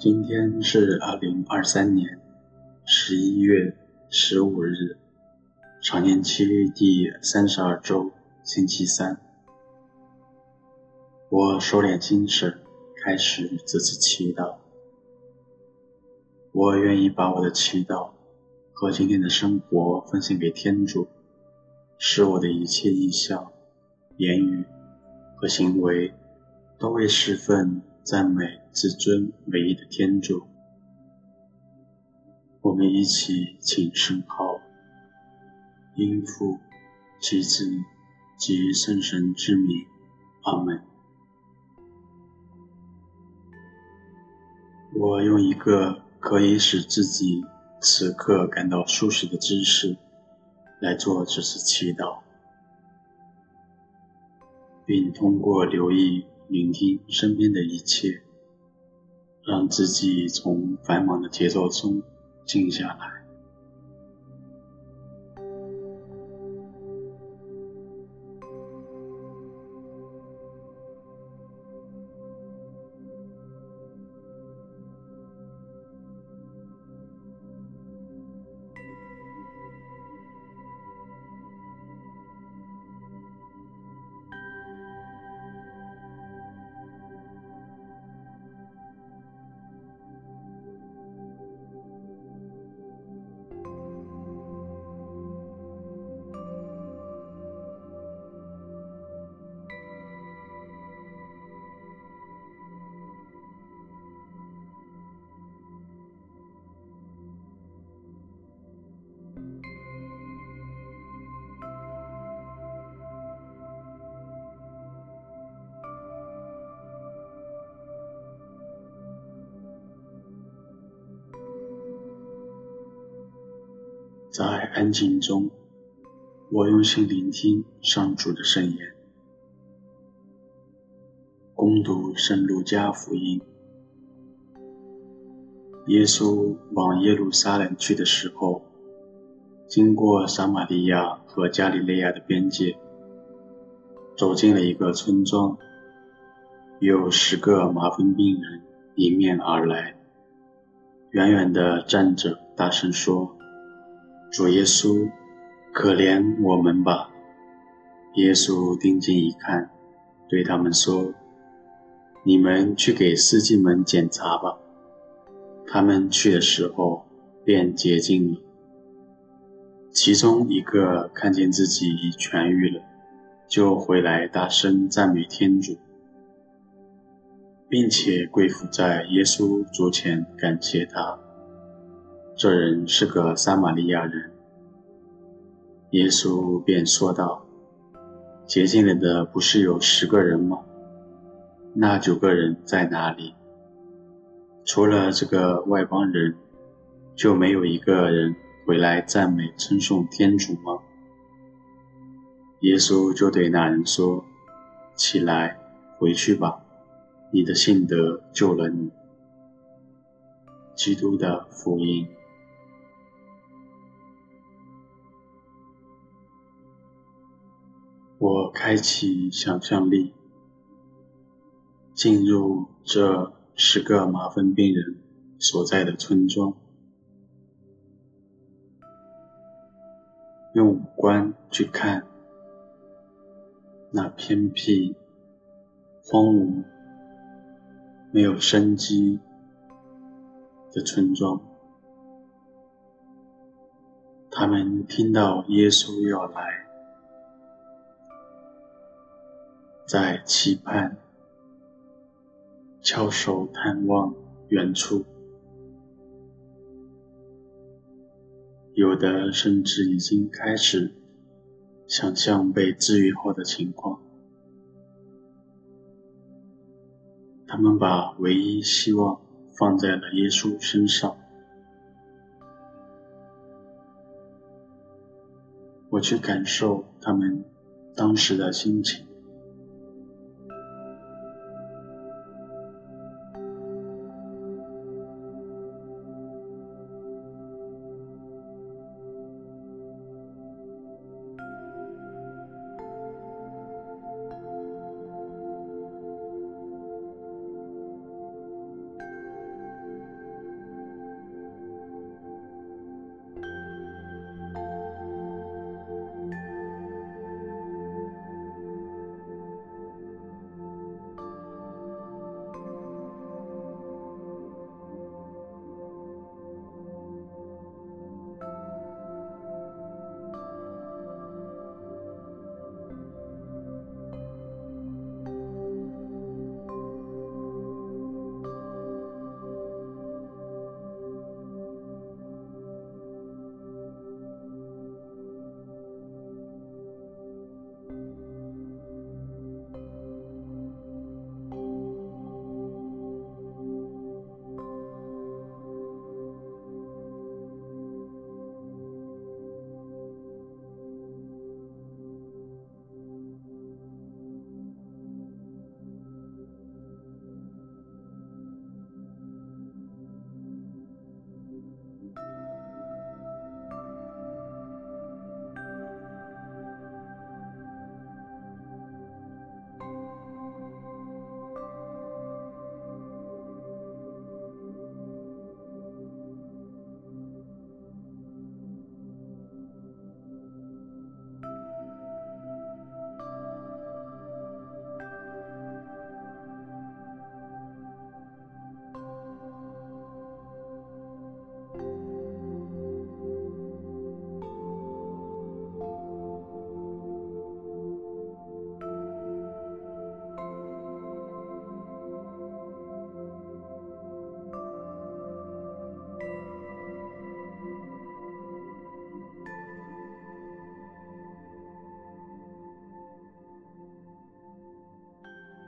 今天是二零二三年十一月十五日，常年期第三十二周，星期三。我收敛精神，开始这次祈祷。我愿意把我的祈祷和今天的生活奉献给天主，使我的一切意向、言语和行为都为侍奉。赞美至尊唯一的天主，我们一起请圣号，因父及子及圣神之名，阿门。我用一个可以使自己此刻感到舒适的姿势来做这次祈祷，并通过留意。聆听身边的一切，让自己从繁忙的节奏中静下来。在安静中，我用心聆听上主的圣言。恭读圣路加福音。耶稣往耶路撒冷去的时候，经过撒玛利亚和加里肋亚的边界，走进了一个村庄，有十个麻风病人迎面而来，远远地站着，大声说。主耶稣，可怜我们吧！耶稣定睛一看，对他们说：“你们去给司机们检查吧。”他们去的时候，便洁净了。其中一个看见自己已痊愈了，就回来大声赞美天主，并且跪伏在耶稣足前感谢他。这人是个撒玛利亚人，耶稣便说道：“洁净了的不是有十个人吗？那九个人在哪里？除了这个外邦人，就没有一个人回来赞美称颂天主吗？”耶稣就对那人说：“起来，回去吧，你的信德救了你。”基督的福音。我开启想象力，进入这十个麻风病人所在的村庄，用五官去看那偏僻、荒芜、没有生机的村庄。他们听到耶稣要来。在期盼翘首探望远处。有的甚至已经开始想象被治愈后的情况。他们把唯一希望放在了耶稣身上。我去感受他们当时的心情。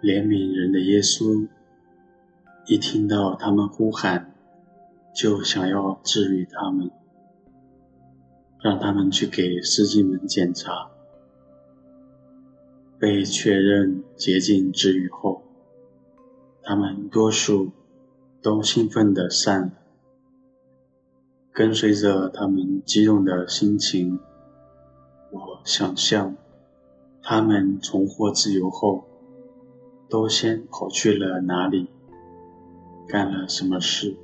怜悯人的耶稣，一听到他们呼喊，就想要治愈他们，让他们去给司机们检查。被确认洁净治愈后，他们多数都兴奋地散了。跟随着他们激动的心情，我想象他们重获自由后。都先跑去了哪里？干了什么事？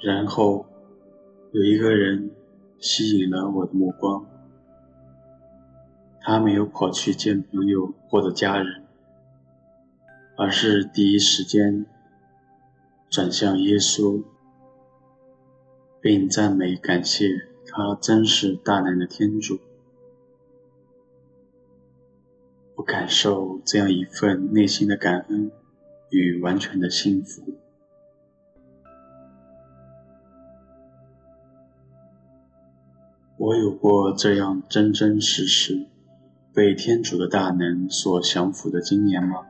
然后有一个人吸引了我的目光，他没有跑去见朋友或者家人，而是第一时间转向耶稣，并赞美感谢他真是大能的天主。我感受这样一份内心的感恩与完全的幸福。我有过这样真真实实被天主的大能所降服的经验吗？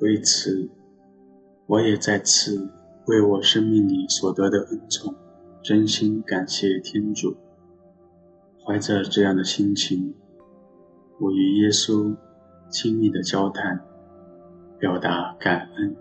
为此，我也在此为我生命里所得的恩宠，真心感谢天主。怀着这样的心情，我与耶稣亲密的交谈，表达感恩。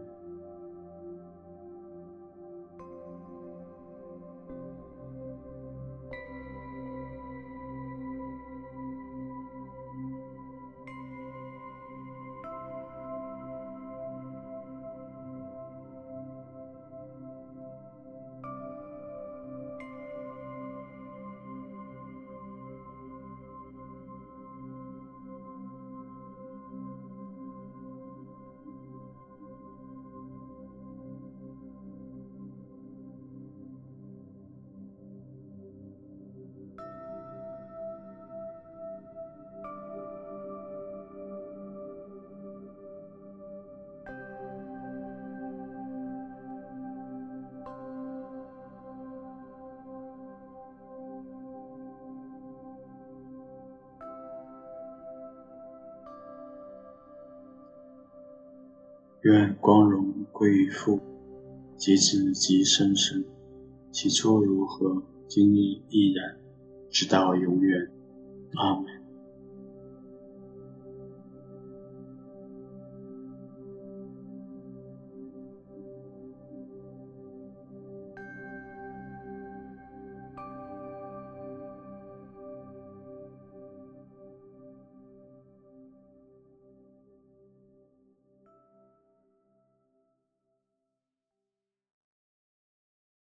愿光荣归于父，及子，及圣神。起初如何，今日亦然，直到永远。阿门。